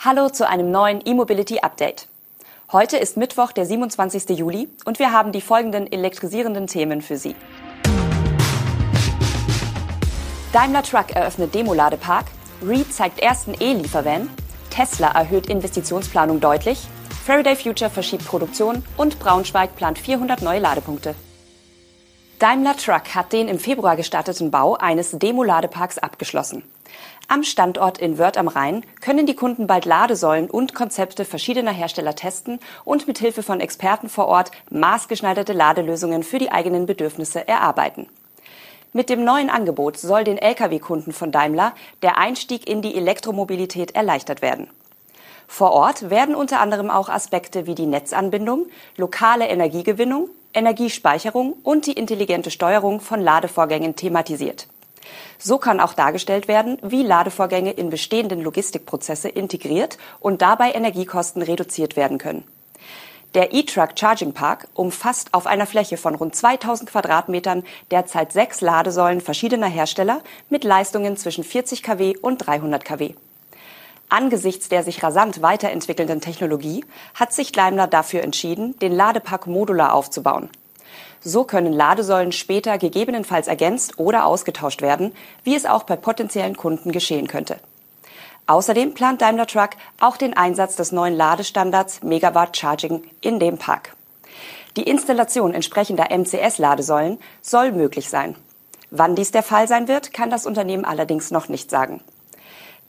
Hallo zu einem neuen E-Mobility Update. Heute ist Mittwoch, der 27. Juli und wir haben die folgenden elektrisierenden Themen für Sie. Daimler Truck eröffnet Demoladepark, Reed zeigt ersten E-Liefervan, Tesla erhöht Investitionsplanung deutlich, Faraday Future verschiebt Produktion und Braunschweig plant 400 neue Ladepunkte. Daimler Truck hat den im Februar gestarteten Bau eines Demoladeparks abgeschlossen. Am Standort in Wörth am Rhein können die Kunden bald Ladesäulen und Konzepte verschiedener Hersteller testen und mit Hilfe von Experten vor Ort maßgeschneiderte Ladelösungen für die eigenen Bedürfnisse erarbeiten. Mit dem neuen Angebot soll den Lkw-Kunden von Daimler der Einstieg in die Elektromobilität erleichtert werden. Vor Ort werden unter anderem auch Aspekte wie die Netzanbindung, lokale Energiegewinnung, Energiespeicherung und die intelligente Steuerung von Ladevorgängen thematisiert. So kann auch dargestellt werden, wie Ladevorgänge in bestehenden Logistikprozesse integriert und dabei Energiekosten reduziert werden können. Der E-Truck Charging Park umfasst auf einer Fläche von rund 2000 Quadratmetern derzeit sechs Ladesäulen verschiedener Hersteller mit Leistungen zwischen 40 kW und 300 kW. Angesichts der sich rasant weiterentwickelnden Technologie hat sich Daimler dafür entschieden, den Ladepark modular aufzubauen. So können Ladesäulen später gegebenenfalls ergänzt oder ausgetauscht werden, wie es auch bei potenziellen Kunden geschehen könnte. Außerdem plant Daimler Truck auch den Einsatz des neuen Ladestandards Megawatt Charging in dem Park. Die Installation entsprechender MCS-Ladesäulen soll möglich sein. Wann dies der Fall sein wird, kann das Unternehmen allerdings noch nicht sagen.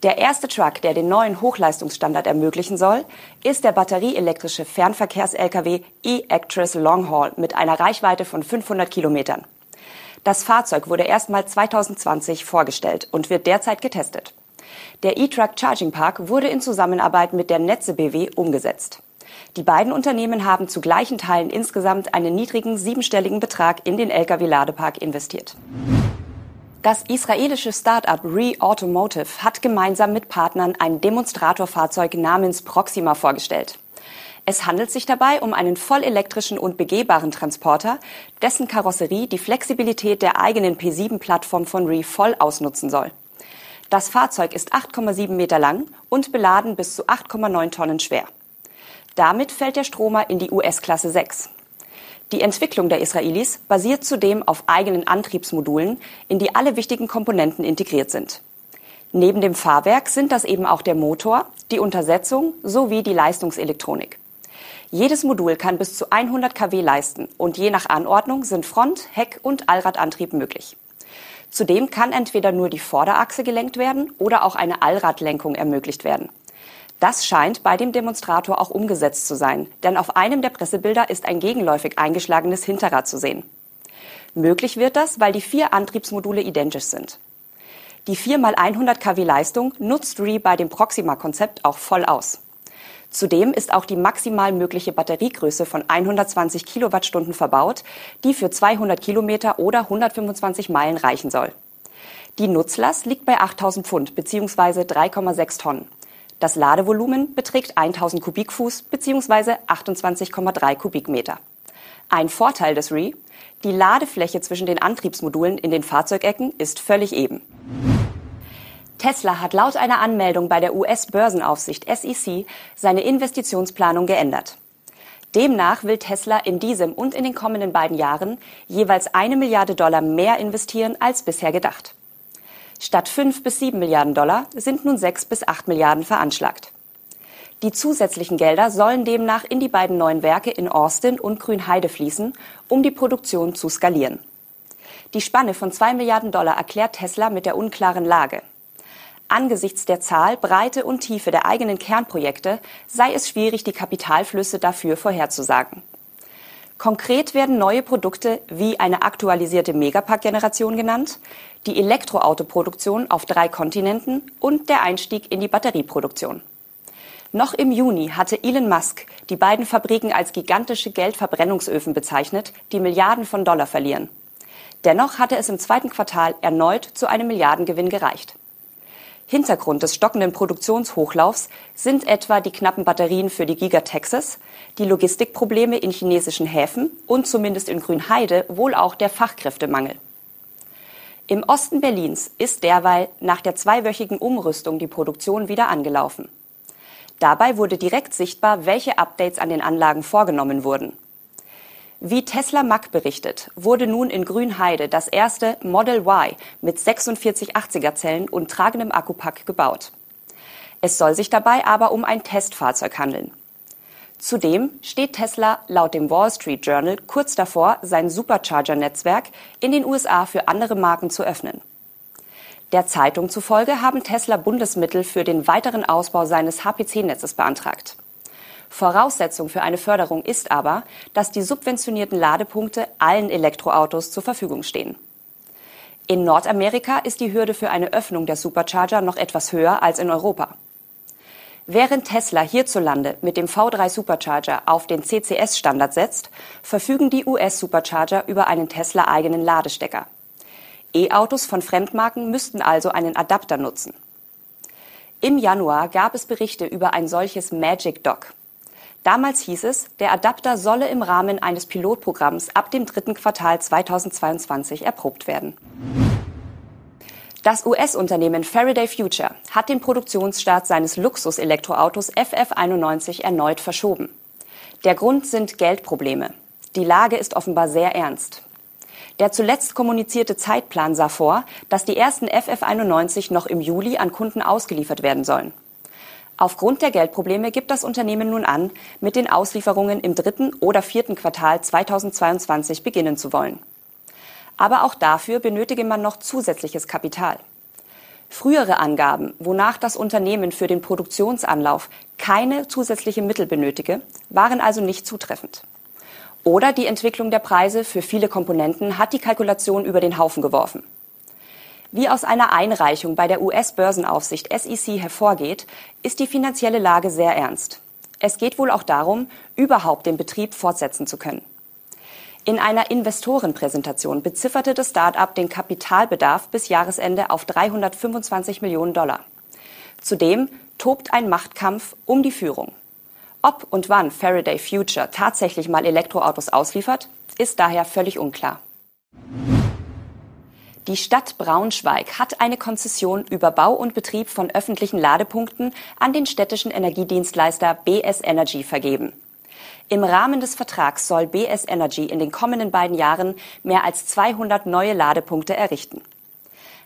Der erste Truck, der den neuen Hochleistungsstandard ermöglichen soll, ist der batterieelektrische Fernverkehrs-Lkw e-Actress Longhaul mit einer Reichweite von 500 Kilometern. Das Fahrzeug wurde erstmal 2020 vorgestellt und wird derzeit getestet. Der E-Truck Charging Park wurde in Zusammenarbeit mit der Netze BW umgesetzt. Die beiden Unternehmen haben zu gleichen Teilen insgesamt einen niedrigen siebenstelligen Betrag in den Lkw-Ladepark investiert. Das israelische Start-up Re-Automotive hat gemeinsam mit Partnern ein Demonstratorfahrzeug namens Proxima vorgestellt. Es handelt sich dabei um einen vollelektrischen und begehbaren Transporter, dessen Karosserie die Flexibilität der eigenen P7-Plattform von Re voll ausnutzen soll. Das Fahrzeug ist 8,7 Meter lang und beladen bis zu 8,9 Tonnen schwer. Damit fällt der Stromer in die US-Klasse 6. Die Entwicklung der Israelis basiert zudem auf eigenen Antriebsmodulen, in die alle wichtigen Komponenten integriert sind. Neben dem Fahrwerk sind das eben auch der Motor, die Untersetzung sowie die Leistungselektronik. Jedes Modul kann bis zu 100 kW leisten und je nach Anordnung sind Front-, Heck- und Allradantrieb möglich. Zudem kann entweder nur die Vorderachse gelenkt werden oder auch eine Allradlenkung ermöglicht werden. Das scheint bei dem Demonstrator auch umgesetzt zu sein, denn auf einem der Pressebilder ist ein gegenläufig eingeschlagenes Hinterrad zu sehen. Möglich wird das, weil die vier Antriebsmodule identisch sind. Die 4x100 kW Leistung nutzt RE bei dem Proxima-Konzept auch voll aus. Zudem ist auch die maximal mögliche Batteriegröße von 120 Kilowattstunden verbaut, die für 200 Kilometer oder 125 Meilen reichen soll. Die Nutzlast liegt bei 8000 Pfund bzw. 3,6 Tonnen. Das Ladevolumen beträgt 1000 Kubikfuß bzw. 28,3 Kubikmeter. Ein Vorteil des RE, die Ladefläche zwischen den Antriebsmodulen in den Fahrzeugecken ist völlig eben. Tesla hat laut einer Anmeldung bei der US-Börsenaufsicht SEC seine Investitionsplanung geändert. Demnach will Tesla in diesem und in den kommenden beiden Jahren jeweils eine Milliarde Dollar mehr investieren als bisher gedacht. Statt 5 bis 7 Milliarden Dollar sind nun 6 bis 8 Milliarden veranschlagt. Die zusätzlichen Gelder sollen demnach in die beiden neuen Werke in Austin und Grünheide fließen, um die Produktion zu skalieren. Die Spanne von 2 Milliarden Dollar erklärt Tesla mit der unklaren Lage. Angesichts der Zahl, Breite und Tiefe der eigenen Kernprojekte sei es schwierig, die Kapitalflüsse dafür vorherzusagen. Konkret werden neue Produkte wie eine aktualisierte Megapack-Generation genannt, die Elektroautoproduktion auf drei Kontinenten und der Einstieg in die Batterieproduktion. Noch im Juni hatte Elon Musk die beiden Fabriken als gigantische Geldverbrennungsöfen bezeichnet, die Milliarden von Dollar verlieren. Dennoch hatte es im zweiten Quartal erneut zu einem Milliardengewinn gereicht. Hintergrund des stockenden Produktionshochlaufs sind etwa die knappen Batterien für die Giga Texas, die Logistikprobleme in chinesischen Häfen und zumindest in Grünheide wohl auch der Fachkräftemangel. Im Osten Berlins ist derweil nach der zweiwöchigen Umrüstung die Produktion wieder angelaufen. Dabei wurde direkt sichtbar, welche Updates an den Anlagen vorgenommen wurden. Wie Tesla Mack berichtet, wurde nun in Grünheide das erste Model Y mit 46 80er Zellen und tragendem Akkupack gebaut. Es soll sich dabei aber um ein Testfahrzeug handeln. Zudem steht Tesla laut dem Wall Street Journal kurz davor, sein Supercharger-Netzwerk in den USA für andere Marken zu öffnen. Der Zeitung zufolge haben Tesla Bundesmittel für den weiteren Ausbau seines HPC-Netzes beantragt. Voraussetzung für eine Förderung ist aber, dass die subventionierten Ladepunkte allen Elektroautos zur Verfügung stehen. In Nordamerika ist die Hürde für eine Öffnung der Supercharger noch etwas höher als in Europa. Während Tesla hierzulande mit dem V3 Supercharger auf den CCS-Standard setzt, verfügen die US-Supercharger über einen Tesla-eigenen Ladestecker. E-Autos von Fremdmarken müssten also einen Adapter nutzen. Im Januar gab es Berichte über ein solches Magic Dock. Damals hieß es, der Adapter solle im Rahmen eines Pilotprogramms ab dem dritten Quartal 2022 erprobt werden. Das US-Unternehmen Faraday Future hat den Produktionsstart seines Luxus-Elektroautos FF91 erneut verschoben. Der Grund sind Geldprobleme. Die Lage ist offenbar sehr ernst. Der zuletzt kommunizierte Zeitplan sah vor, dass die ersten FF91 noch im Juli an Kunden ausgeliefert werden sollen. Aufgrund der Geldprobleme gibt das Unternehmen nun an, mit den Auslieferungen im dritten oder vierten Quartal 2022 beginnen zu wollen. Aber auch dafür benötige man noch zusätzliches Kapital. Frühere Angaben, wonach das Unternehmen für den Produktionsanlauf keine zusätzliche Mittel benötige, waren also nicht zutreffend. Oder die Entwicklung der Preise für viele Komponenten hat die Kalkulation über den Haufen geworfen. Wie aus einer Einreichung bei der US-Börsenaufsicht SEC hervorgeht, ist die finanzielle Lage sehr ernst. Es geht wohl auch darum, überhaupt den Betrieb fortsetzen zu können. In einer Investorenpräsentation bezifferte das Start-up den Kapitalbedarf bis Jahresende auf 325 Millionen Dollar. Zudem tobt ein Machtkampf um die Führung. Ob und wann Faraday Future tatsächlich mal Elektroautos ausliefert, ist daher völlig unklar. Die Stadt Braunschweig hat eine Konzession über Bau und Betrieb von öffentlichen Ladepunkten an den städtischen Energiedienstleister BS Energy vergeben. Im Rahmen des Vertrags soll BS Energy in den kommenden beiden Jahren mehr als 200 neue Ladepunkte errichten.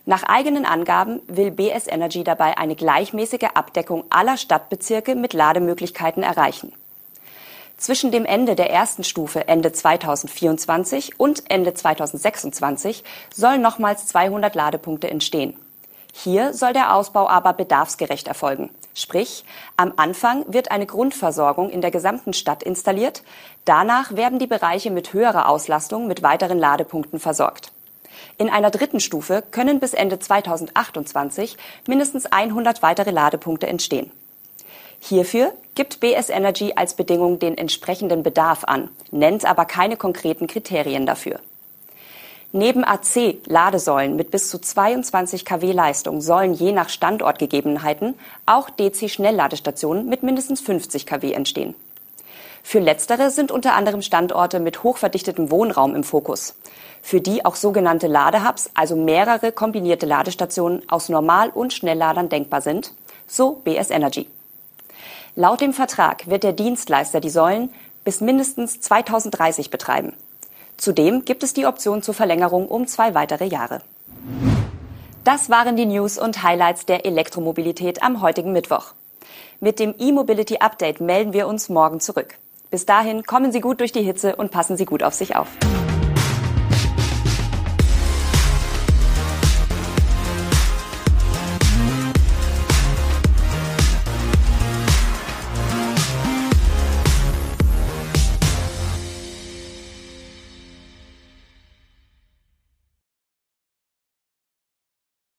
Nach eigenen Angaben will BS Energy dabei eine gleichmäßige Abdeckung aller Stadtbezirke mit Lademöglichkeiten erreichen. Zwischen dem Ende der ersten Stufe Ende 2024 und Ende 2026 sollen nochmals 200 Ladepunkte entstehen. Hier soll der Ausbau aber bedarfsgerecht erfolgen. Sprich, am Anfang wird eine Grundversorgung in der gesamten Stadt installiert, danach werden die Bereiche mit höherer Auslastung mit weiteren Ladepunkten versorgt. In einer dritten Stufe können bis Ende 2028 mindestens 100 weitere Ladepunkte entstehen. Hierfür gibt BS Energy als Bedingung den entsprechenden Bedarf an, nennt aber keine konkreten Kriterien dafür. Neben AC-Ladesäulen mit bis zu 22 kW Leistung sollen je nach Standortgegebenheiten auch DC-Schnellladestationen mit mindestens 50 kW entstehen. Für letztere sind unter anderem Standorte mit hochverdichtetem Wohnraum im Fokus, für die auch sogenannte Ladehubs, also mehrere kombinierte Ladestationen aus Normal- und Schnellladern denkbar sind, so BS Energy. Laut dem Vertrag wird der Dienstleister die Säulen bis mindestens 2030 betreiben. Zudem gibt es die Option zur Verlängerung um zwei weitere Jahre. Das waren die News und Highlights der Elektromobilität am heutigen Mittwoch. Mit dem E-Mobility Update melden wir uns morgen zurück. Bis dahin kommen Sie gut durch die Hitze und passen Sie gut auf sich auf.